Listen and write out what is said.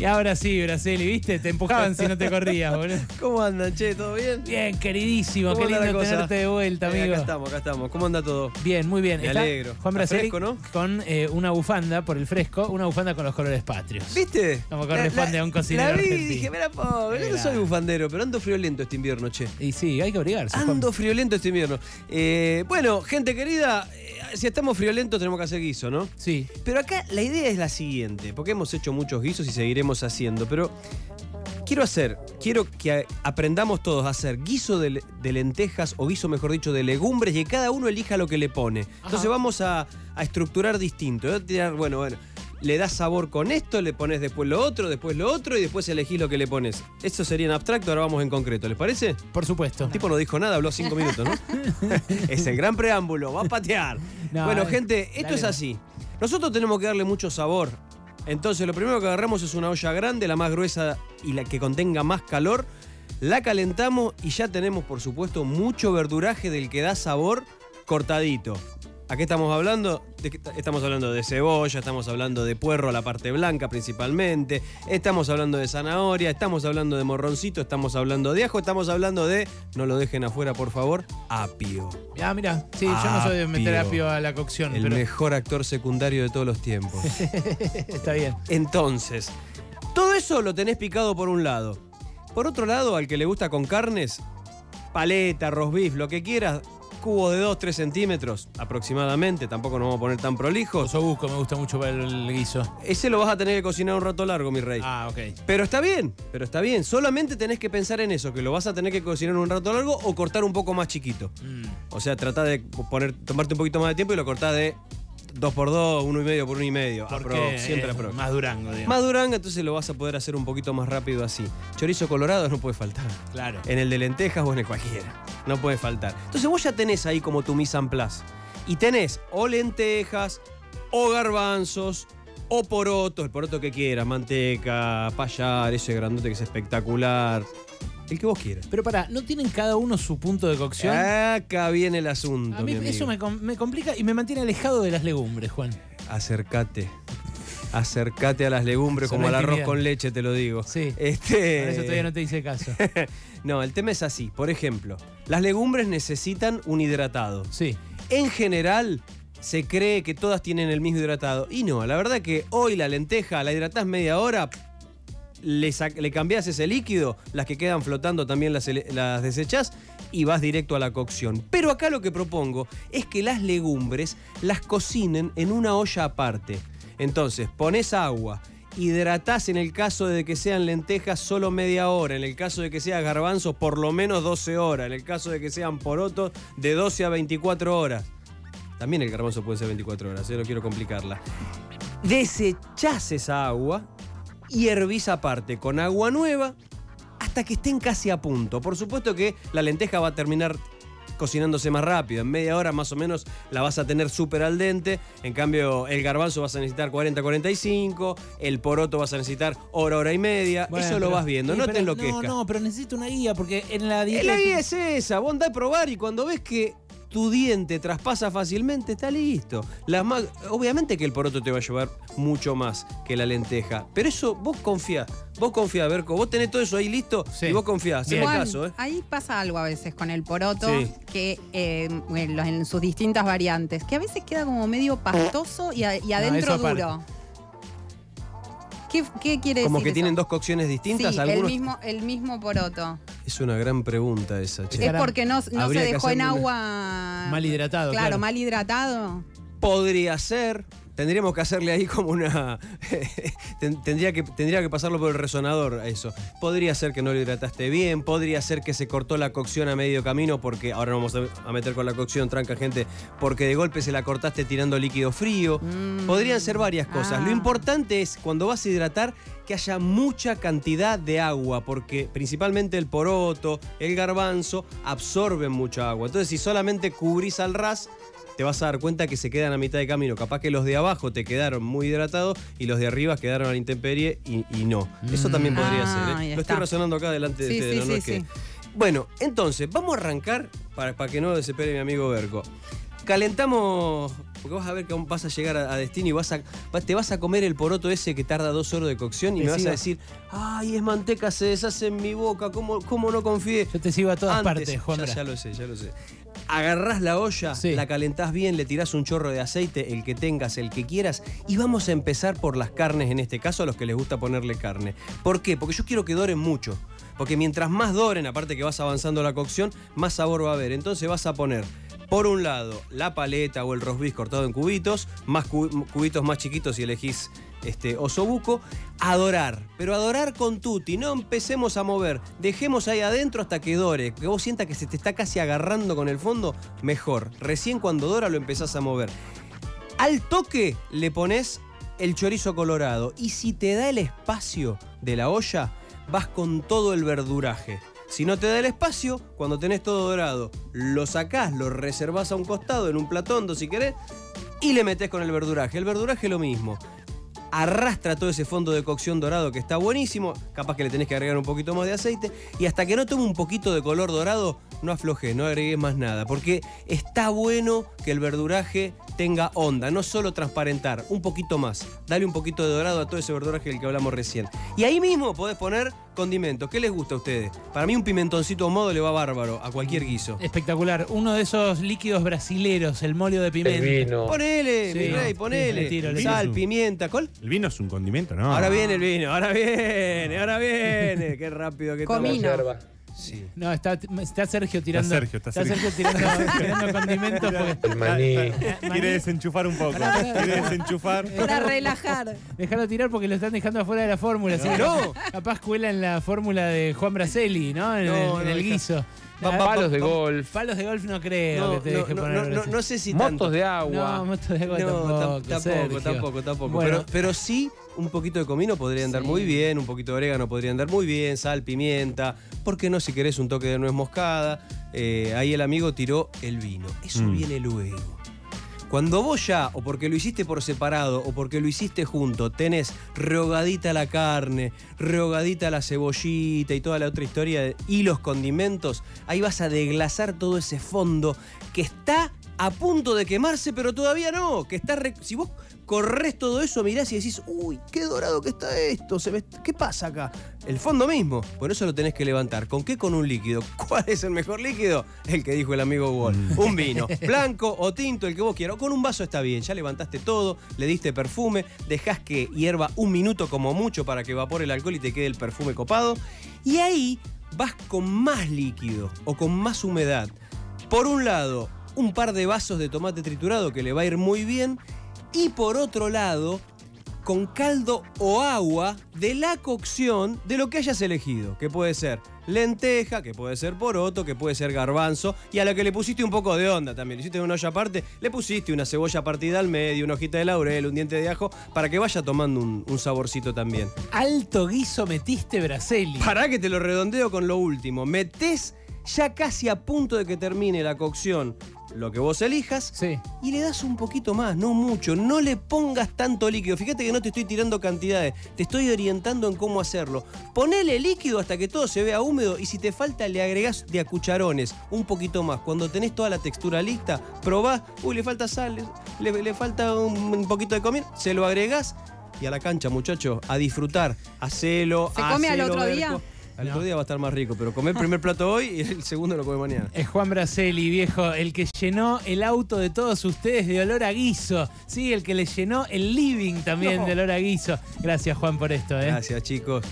Y ahora sí, Braceli, ¿viste? Te empujaban si no te corrías, boludo. ¿Cómo andan, che? ¿Todo bien? Bien, queridísimo, ¿Cómo qué la lindo tenerte de vuelta, Eh, amigo. acá estamos, acá estamos. ¿Cómo anda todo? Bien, muy bien. Me Está alegro. Juan Braceli fresco, ¿no? con eh, una bufanda por el fresco, una bufanda con los colores patrios. ¿Viste? Como corresponde a un cocinero La vi y dije, mira, pobre, yo no soy bufandero, pero ando friolento este invierno, che. Y sí, hay que obligarse. Juan. Ando friolento este invierno. Eh, bueno, gente querida, si estamos friolentos tenemos que hacer guiso, ¿no? Sí. Pero acá la idea es la siguiente, porque hemos hecho muchos guisos y seguiremos haciendo, pero quiero hacer, quiero que aprendamos todos a hacer guiso de, le- de lentejas o guiso, mejor dicho, de legumbres y que cada uno elija lo que le pone. Entonces vamos a, a estructurar distinto. Tirar, bueno, bueno, le das sabor con esto, le pones después lo otro, después lo otro y después elegís lo que le pones. Eso sería en abstracto, ahora vamos en concreto, ¿les parece? Por supuesto. El tipo no dijo nada, habló cinco minutos, ¿no? es el gran preámbulo, va a patear. No, bueno, gente, esto dale, es así. Nosotros tenemos que darle mucho sabor. Entonces, lo primero que agarramos es una olla grande, la más gruesa y la que contenga más calor. La calentamos y ya tenemos, por supuesto, mucho verduraje del que da sabor cortadito. ¿A qué estamos hablando? De estamos hablando de cebolla, estamos hablando de puerro, la parte blanca principalmente, estamos hablando de zanahoria, estamos hablando de morroncito, estamos hablando de ajo, estamos hablando de, no lo dejen afuera por favor, apio. Ah, mira. Sí, yo no soy de meter Apio. a la cocción, El pero mejor actor secundario de todos los tiempos. está bien. Entonces, todo eso lo tenés picado por un lado. Por otro lado, al que le gusta con carnes, paleta, roast beef, lo que quieras, cubo de 2-3 centímetros aproximadamente, tampoco nos vamos a poner tan prolijos. Osobuco me gusta mucho para el guiso. Ese lo vas a tener que cocinar un rato largo, mi rey. Ah, ok. Pero está bien, pero está bien. Solamente tenés que pensar en eso, que lo vas a tener que cocinar un rato largo o cortar un poco más chiquito. Mm. O sea, tratá de poner, tomarte un poquito más de tiempo y lo cortás de 2 por 2 1 y medio por 1 y medio. Porque Apro, siempre apro. más durango, digamos. Más duranga, entonces lo vas a poder hacer un poquito más rápido así. Chorizo colorado no puede faltar. Claro. En el de lentejas o en el cualquiera. No puede faltar. Entonces vos ya tenés ahí como tu mise en place. Y tenés o lentejas, o garbanzos, o porotos, el poroto que quieras, manteca, payar, ese grandote que es espectacular. El que vos quieras. Pero pará, ¿no tienen cada uno su punto de cocción? Acá viene el asunto. a mí mi eso me, com- me complica y me mantiene alejado de las legumbres, Juan. Acércate. Acércate a las legumbres como al arroz con leche, te lo digo. Sí. Este... Por eso todavía no te hice caso. no, el tema es así. Por ejemplo, las legumbres necesitan un hidratado. Sí. En general, se cree que todas tienen el mismo hidratado. Y no, la verdad que hoy la lenteja la hidratás media hora, le, le cambiás ese líquido, las que quedan flotando también las, las desechás y vas directo a la cocción. Pero acá lo que propongo es que las legumbres las cocinen en una olla aparte. Entonces, pones agua. Hidratás en el caso de que sean lentejas solo media hora, en el caso de que sean garbanzos por lo menos 12 horas, en el caso de que sean porotos de 12 a 24 horas. También el garbanzo puede ser 24 horas, ¿eh? no quiero complicarla. Desechás esa agua y hervís aparte con agua nueva hasta que estén casi a punto. Por supuesto que la lenteja va a terminar cocinándose más rápido. En media hora más o menos la vas a tener súper al dente. En cambio, el garbanzo vas a necesitar 40-45, el poroto vas a necesitar hora, hora y media. Bueno, Eso lo vas viendo, Sí, no pero- te enloquezcas. No, no, pero necesito una guía porque en la dieta. Eh, La guía es esa, vos andá a probar y cuando ves que tu diente traspasa fácilmente, está listo. Obviamente que el poroto te va a llevar mucho más que la lenteja, pero eso vos confía, vos confía, Berco, vos tenés todo eso ahí listo Sí. y vos haceme Juan, caso, ¿eh? Ahí pasa algo a veces con el poroto, Sí. que eh, en, sus distintas variantes, que a veces queda como medio pastoso y, a- y adentro duro. ¿Qué, qué quiere Como decir? que eso? tienen dos cocciones distintas, Sí, el mismo, el mismo poroto. Es una gran pregunta esa, che. Es porque no, no se dejó en agua. Mal hidratado, Claro, claro. mal hidratado. Podría ser. Tendríamos que hacerle ahí como una. ten- tendría, que, tendría que pasarlo por el resonador a eso. Podría ser que no lo hidrataste bien. Podría ser que se cortó la cocción a medio camino porque. Ahora no vamos a, a meter con la cocción, tranca gente. Porque de golpe se la cortaste tirando líquido frío. Mm. Podrían ser varias cosas. Ah. Lo importante es cuando vas a hidratar que haya mucha cantidad de agua, porque principalmente el poroto, el garbanzo, absorben mucha agua. Entonces, si solamente cubrís al ras, te vas a dar cuenta que se quedan a mitad de camino. Capaz que los de abajo te quedaron muy hidratados y los de arriba quedaron a la intemperie y, y no. Eso también podría Ah, ser. ¿eh? Lo está. estoy razonando acá delante de Sí, ustedes. sí, ¿no? No sí, es que-. Bueno, entonces, vamos a arrancar, para, para que no desespere mi amigo Berco. calentamos, porque vas a ver que aún vas a llegar a, a destino y vas a, va- te vas a comer el poroto ese que tarda dos horas de cocción y me vas a decir, ay, es manteca, se deshace en mi boca, ¿cómo, cómo no confié? Yo te sigo a todas Antes, partes, Juan. ya, ya lo sé, ya lo sé. Agarrás la olla, Sí. la calentás bien, le tirás un chorro de aceite, el que tengas, el que quieras, y vamos a empezar por las carnes, en este caso a los que les gusta ponerle carne. ¿Por qué? Porque yo quiero que doren mucho. Porque mientras más doren, aparte que vas avanzando la cocción, más sabor va a haber. Entonces vas a poner, por un lado, la paleta o el beef cortado en cubitos, más cu- cubitos más chiquitos si elegís este osobuco, adorar, pero adorar con tutti, no empecemos a mover, dejemos ahí adentro hasta que dore, que vos sientas que se te está casi agarrando con el fondo, mejor. Recién cuando dora lo empezás a mover. Al toque le pones el chorizo colorado y si te da el espacio de la olla, vas con todo el verduraje. Si no te da el espacio, cuando tenés todo dorado, lo sacás, lo reservás a un costado en un platondo si querés y le metés con el verduraje. El verduraje lo mismo. Arrastra todo ese fondo de cocción dorado que está buenísimo. Capaz que le tenés que agregar un poquito más de aceite. Y hasta que no tome un poquito de color dorado, no aflojes, no agregues más nada. Porque está bueno que el verduraje tenga onda, no solo transparentar, un poquito más. Dale un poquito de dorado a todo ese verduraje del que hablamos recién. Y ahí mismo podés poner condimentos. ¿Qué les gusta a ustedes? Para mí un pimentoncito ahumado le va bárbaro a cualquier guiso. Espectacular. Uno de esos líquidos brasileros, el molio de pimienta. El vino. Ponele, Sí, mi rey, sí, ponele. tiro, Sal, pimienta, ¿cuál? El vino es un condimento, ¿no? Ahora viene el vino, ahora viene, ahora viene. Qué rápido que. Comino. Sí. No, está, está Sergio tirando. Sergio, está Sergio. tirando, tirando condimentos porque. El maní. Quiere desenchufar un poco. Pará, pará. Quiere desenchufar. Para relajar. Déjalo tirar porque lo están dejando afuera de la fórmula. así que No. Capaz cuela en la fórmula de Juan Braselli, ¿no? En, No, el, en guiso. Va- va- Palos de va- golf. Palos de golf no creo No, que te no, deje no, poner. no, no, así. no sé si tanto. Motos de agua. No, motos de agua No, tampoco. tam- tampoco, Sergio. tampoco, tampoco. Bueno, Pero, pero sí, un poquito de comino podría andar Sí. muy bien, un poquito de orégano podría andar muy bien, sal, pimienta. ¿Por qué no si querés un toque de nuez moscada? Eh, ahí el amigo tiró el vino. Eso Mm. viene luego. Cuando vos ya, o porque lo hiciste por separado, o porque lo hiciste junto, tenés rehogadita la carne, rehogadita la cebollita y toda la otra historia, de- y los condimentos, ahí vas a deglasar todo ese fondo que está a punto de quemarse, pero todavía no. Que está re- si vos corres todo eso, mirás y decís, uy, qué dorado que está esto, se me- ¿qué pasa acá? El fondo mismo, por eso lo tenés que levantar. ¿Con qué? Con un líquido. ¿Cuál es el mejor líquido? El que dijo el amigo Wall. Un vino, blanco o tinto, el que vos quieras. Con un vaso está bien, ya levantaste todo, le diste perfume, dejás que hierva un minuto como mucho para que evapore el alcohol y te quede el perfume copado. Y ahí vas con más líquido o con más humedad. Por un lado, un par de vasos de tomate triturado que le va a ir muy bien. Y por otro lado, con caldo o agua de la cocción de lo que hayas elegido. Que puede ser lenteja, que puede ser poroto, que puede ser garbanzo. Y a la que le pusiste un poco de onda también. Le hiciste una olla aparte, le pusiste una cebolla partida al medio, una hojita de laurel, un diente de ajo, para que vaya tomando un, un saborcito también. alto guiso metiste Braselli. Pará que te lo redondeo con lo último. Metés ya casi a punto de que termine la cocción lo que vos elijas Sí. y le das un poquito más, no mucho. No le pongas tanto líquido. Fíjate que no te estoy tirando cantidades, te estoy orientando en cómo hacerlo. Ponele líquido hasta que todo se vea húmedo y si te falta le agregás de a cucharones un poquito más. Cuando tenés toda la textura lista, probás, uy, le falta sal, le, le falta un, un poquito de comida, se lo agregás y a la cancha, muchachos, a disfrutar. Hacelo, ¿Se come al otro Berco. Al No. otro día va a estar más rico, pero come el primer plato hoy y el segundo lo come mañana. Es Juan Braselli, viejo, el que llenó el auto de todos ustedes de olor a guiso. Sí, el que le llenó el living también No. de olor a guiso. Gracias, Juan, por esto, ¿eh? Gracias, chicos.